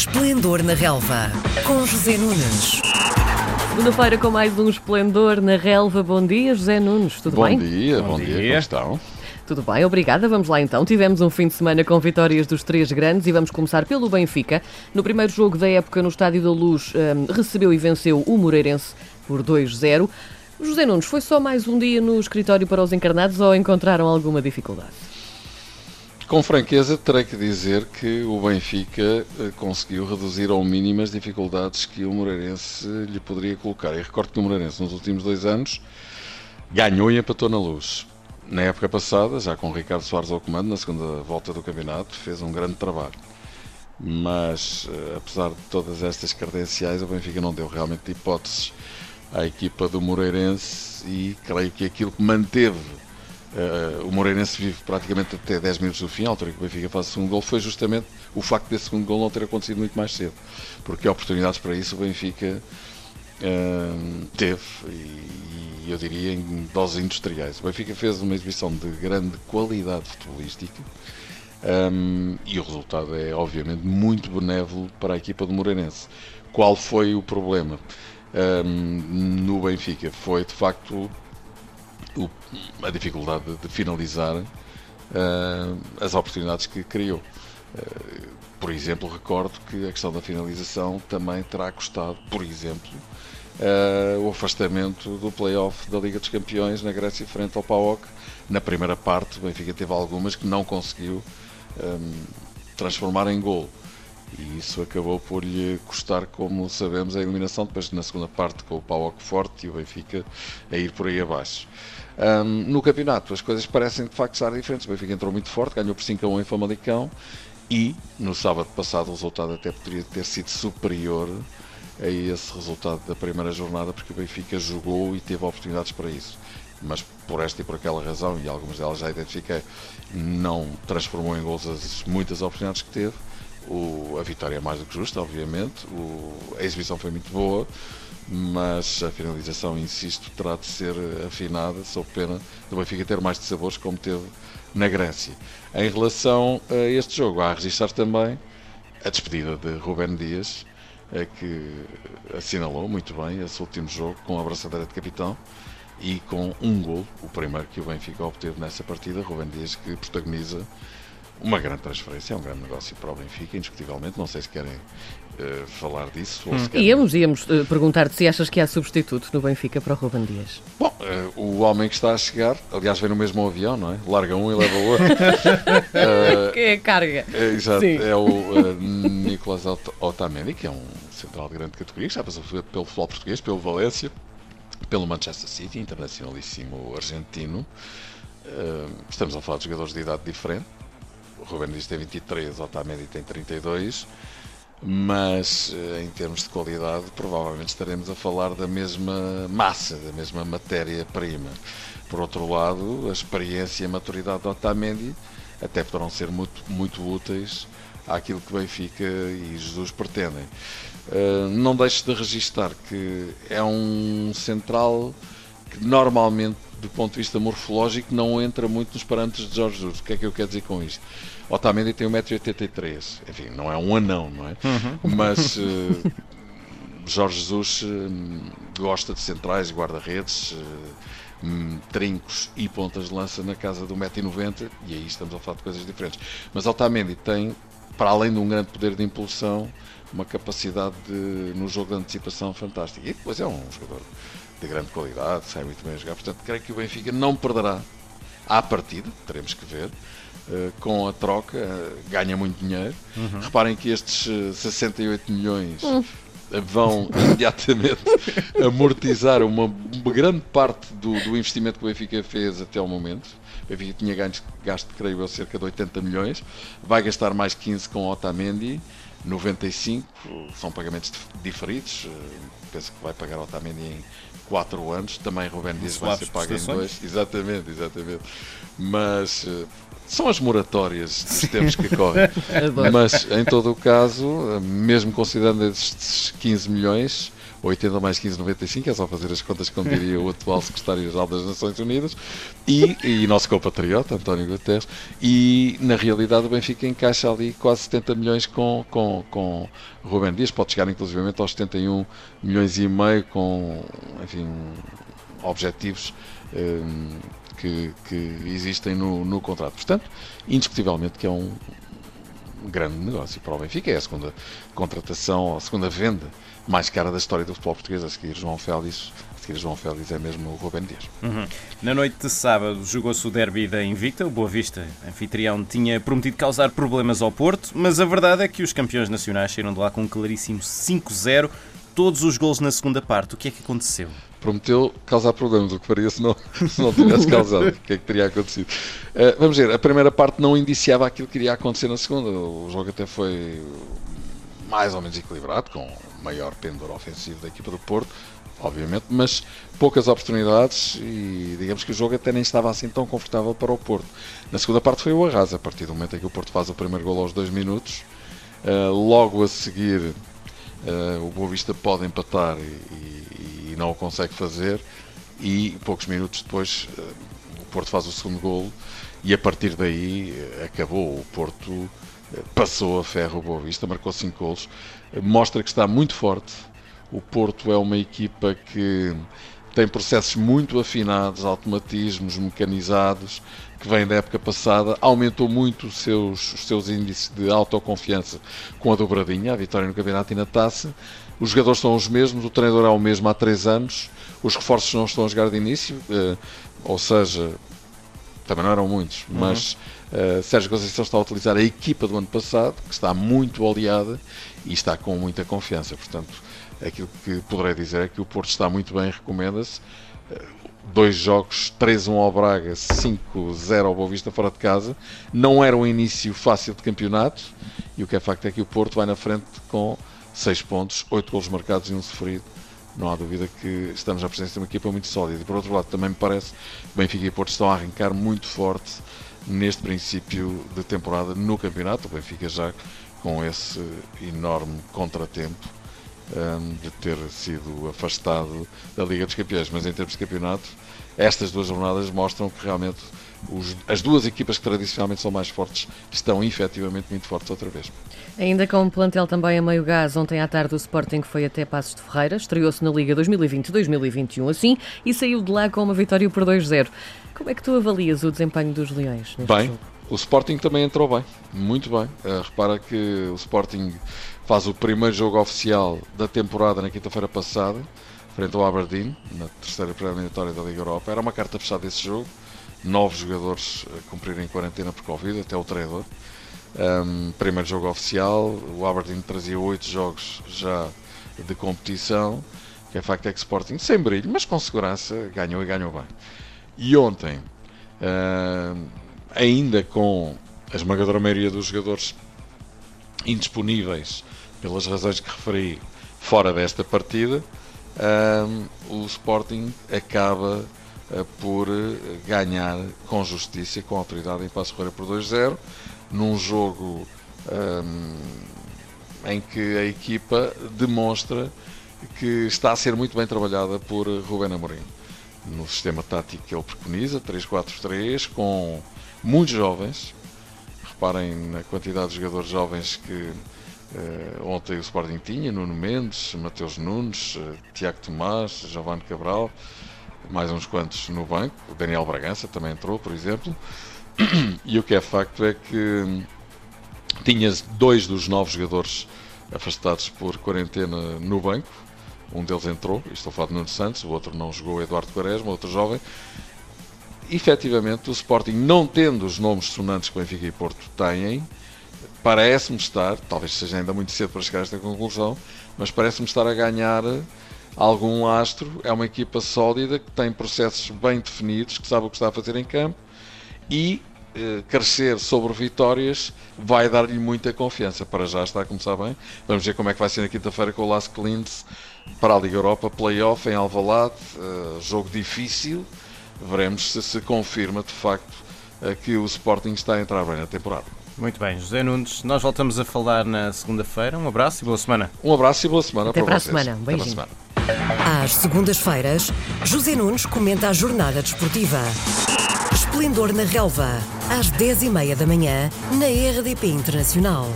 Esplendor na Relva, com José Nunes. Segunda-feira com mais um Esplendor na Relva. Bom dia, José Nunes, tudo bom bem? Dia, bom, dia, como estão? Tudo bem, obrigada. Vamos lá então. Tivemos um fim de semana com vitórias dos três grandes e vamos começar pelo Benfica. No primeiro jogo da época no Estádio da Luz, hum, recebeu e venceu o Moreirense por 2-0. José Nunes, foi só mais um dia no escritório para os encarnados ou encontraram alguma dificuldade? Com franqueza, terei que dizer que o Benfica eh, conseguiu reduzir ao mínimo as dificuldades que o Moreirense lhe poderia colocar. E recordo que o Moreirense, nos últimos dois anos, ganhou e empatou na luz. Na época passada, já com o Ricardo Soares ao comando, na segunda volta do campeonato, fez um grande trabalho. Mas, eh, apesar de todas estas credenciais, o Benfica não deu realmente hipóteses à equipa do Moreirense e creio que aquilo que manteve Uh, o Moreirense vive praticamente até 10 minutos do fim, a altura que o Benfica faz o segundo gol, foi justamente o facto desse segundo gol não ter acontecido muito mais cedo, porque oportunidades para isso o Benfica uh, teve, e, e, eu diria em doses industriais. O Benfica fez uma exibição de grande qualidade futebolística um, e o resultado é obviamente muito benévolo para a equipa do Moreirense. Qual foi o problema um, no Benfica? Foi de facto o, a dificuldade de, finalizar uh, as oportunidades que criou. Uh, por exemplo, recordo que a questão da finalização também terá custado, por exemplo, uh, o afastamento do play-off da Liga dos Campeões na Grécia frente ao PAOK. Na primeira parte, o Benfica teve algumas que não conseguiu um, transformar em gol. E isso acabou por lhe custar, como sabemos, a eliminação. Depois, na segunda parte, com o PAOK forte e o Benfica a ir por aí abaixo. Um, no campeonato, as coisas parecem de facto estar diferentes. O Benfica entrou muito forte, ganhou por 5 a 1 em Famalicão e no sábado passado o resultado até poderia ter sido superior a esse resultado da primeira jornada, porque o Benfica jogou e teve oportunidades para isso. Mas por esta e por aquela razão, e algumas delas já identifiquei, não transformou em gols as muitas oportunidades que teve o, a vitória é mais do que justa, obviamente. O, a exibição foi muito boa, mas a finalização, insisto, terá de ser afinada, sob pena do Benfica ter mais de sabores, como teve na Grécia. Em relação a este jogo, há a registrar também a despedida de Rubén Dias, que assinalou muito bem esse último jogo com a abraçadeira de capitão e com um gol, o primeiro que o Benfica obteve nessa partida. Rubén Dias que protagoniza uma grande transferência, é um grande negócio para o Benfica, indiscutivelmente. Não sei se querem uh, falar disso. Hum. Querem... Íamos, íamos uh, perguntar-te se achas que há substituto no Benfica para o Ruben Dias. Bom, uh, o homem que está a chegar, aliás, vem no mesmo avião, não é? Larga um e leva o outro. que é a carga. É, exato, Sim. é o Nicolas Otamendi, que é um central de grande categoria, que já passou pelo futebol português, pelo Valência, pelo Manchester City, internacionalíssimo argentino. estamos a falar de jogadores de idade diferente o Ruben Dias tem 23, o Otamendi tem 32, mas eh, em termos de qualidade provavelmente estaremos a falar da mesma massa, da mesma matéria-prima. Por outro lado, a experiência e a maturidade do Otamendi até poderão ser muito, muito úteis àquilo que Benfica e Jesus pretendem. Uh, não deixe de registar que é um central que normalmente do ponto de vista morfológico, não entra muito nos parâmetros de Jorge Jesus. O que é que eu quero dizer com isto? Otamendi tem 1,83m. Enfim, não é um anão, não é? Uhum. Mas uh, Jorge Jesus uh, gosta de centrais e guarda-redes, uh, trincos e pontas de lança na casa do 1,90m. E aí estamos a falar de coisas diferentes. Mas Otamendi tem, para além de um grande poder de impulsão, uma capacidade de, no jogo de antecipação fantástica. E depois é um jogador de grande qualidade, sai muito bem a jogar. Portanto, creio que o Benfica não perderá à partida, teremos que ver. Uh, com a troca, uh, ganha muito dinheiro. Uhum. Reparem que estes uh, eh, 68 milhões uhum. Vão imediatamente amortizar uma, grande parte do, do, investimento que o Benfica fez até ao momento. O Benfica tinha gasto, gasto, creio eu, cerca de 80 milhões. Vai gastar mais 15 com Otamendi. 95 são pagamentos diferidos. Penso que vai pagar Otamendi em 4 anos, também Rubén Dias vai ser pago em 2. Exatamente, exatamente. Mas uh, são as moratórias dos tempos que correm. Mas em todo o caso, mesmo considerando estes 15 milhões, 80 mais 15, 95, é só fazer as contas como diria o atual secretário-geral das Nações Unidas, e, e nosso compatriota, António Guterres, e na realidade o Benfica encaixa ali quase 70 milhões com, com, com Rubem Dias, pode chegar inclusivamente aos 71 milhões e meio com, enfim, objetivos um, que, que, existem no, no contrato. Portanto, indiscutivelmente que é um grande negócio para o Benfica, é a segunda contratação, a segunda venda mais cara da história do futebol português, a seguir João Félix, João Félix é mesmo o Rubem Dias. Uhum. Na noite de sábado jogou-se o derby da Invicta, o Boa Vista, anfitrião, tinha prometido causar problemas ao Porto, mas a verdade é que os campeões nacionais saíram de lá com um claríssimo 5-0, todos os gols na segunda parte. O que é que aconteceu? Prometeu causar problemas, o que faria se não, se não tivesse causado. o que é que teria acontecido? Uh, vamos ver, a primeira parte não indiciava aquilo que iria acontecer na segunda. O jogo até foi mais ou menos equilibrado, com maior pendor ofensivo da equipa do Porto, obviamente, mas poucas oportunidades e digamos que o jogo até nem estava assim tão confortável para o Porto. Na segunda parte foi o arraso, a partir do momento em que o Porto faz o primeiro gol aos dois minutos, uh, logo a seguir uh, o Boa Vista pode empatar e, e não o consegue fazer e poucos minutos depois eh, o Porto faz o segundo golo e a partir daí eh, acabou. O Porto eh, passou a ferro o Boa Vista, marcou 5 golos, mostra que está muito forte. O Porto é uma equipa que tem processos muito afinados, automatismos mecanizados, que vem da época passada, aumentou muito os seus, os seus índices de autoconfiança com a dobradinha, a vitória no campeonato e na taça, os jogadores são os mesmos, o treinador é o mesmo há três anos, os reforços não estão a jogar de início, uh, ou seja, também não eram muitos, uhum. mas uh, Sérgio Conceição está a utilizar a equipa do ano passado, que está muito oleada e está com muita confiança. Portanto, aquilo que poderei dizer é que o Porto está muito bem, recomenda-se. Uh, dois jogos, 3-1 ao Braga, 5-0 ao Boa Vista fora de casa. Não era um início fácil de campeonato e o que é facto é que o Porto vai na frente com 6 pontos, 8 golos marcados e um sofrido. Não há dúvida que estamos à presença de uma equipa muito sólida. E por outro lado, também me parece que Benfica e Porto estão a arrancar muito forte neste princípio de temporada no campeonato. O Benfica já com esse enorme contratempo um, de ter sido afastado da Liga dos Campeões. Mas em termos de campeonato, estas duas jornadas mostram que realmente os, as duas equipas que tradicionalmente são mais fortes estão efetivamente muito fortes outra vez. Ainda com um plantel também a meio gás, ontem à tarde o Sporting foi até Passos de Ferreira, estreou-se na Liga 2020-2021 assim e saiu de lá com uma vitória por 2-0. Como é que tu avalias o desempenho dos Leões neste bem, jogo? O Sporting também entrou bem, muito bem. Uh, repara que o Sporting faz o primeiro jogo oficial da temporada na quinta-feira passada, frente ao Aberdeen, na terceira preliminatória da Liga Europa. Era uma carta fechada esse jogo nove jogadores a cumprirem quarentena por Covid, até o treinador. Um, primeiro jogo oficial, o Aberdeen trazia oito jogos já de competição, que é facto é que Sporting, sem brilho, mas com segurança, ganhou e ganhou bem. E ontem, uh, ainda com a esmagadora maioria dos jogadores indisponíveis, pelas razões que referi, fora desta partida, um, o Sporting acaba eh, por eh, ganhar com justiça com autoridade em Passo Ferreira por 2-0, num jogo um, em que a equipa demonstra que está a ser muito bem trabalhada por Rubén Amorim. No sistema tático que ele preconiza, 3-4-3, com muitos jovens. Reparem na quantidade de jogadores jovens que uh, ontem o Sporting tinha, Nuno Mendes, Mateus Nunes, uh, Tiago Tomás, Giovanni Cabral, mais uns quantos no banco. O Daniel Bragança também entrou, por exemplo. E o que é facto é que tinha dois dos nove jogadores afastados por quarentena no banco. Um deles entrou, estou a falar de Nuno Santos, o outro não jogou, Eduardo Quaresma, outro jovem. Efetivamente, o Sporting, não tendo os nomes sonantes que o Benfica e Porto têm, parece-me estar, talvez seja ainda muito cedo para chegar a esta conclusão, mas parece-me estar a ganhar algum astro, é uma equipa sólida que tem processos bem definidos, que sabe o que está a fazer em campo e eh, crescer sobre vitórias vai dar-lhe muita confiança. Para já está a começar bem. Vamos ver como é que vai ser na quinta-feira com o Las Clintz para a Liga Europa, playoff em Alvalade, uh, jogo difícil. Veremos se se confirma de facto que o Sporting está a entrar bem na temporada. Muito bem, José Nunes, nós voltamos a falar na segunda-feira. Um abraço e boa semana. Um abraço e boa semana Até para, para vocês. Semana. Um Até para a semana. Às segundas-feiras, José Nunes comenta a jornada desportiva. Esplendor na relva, às 10h30 da manhã, na RDP Internacional.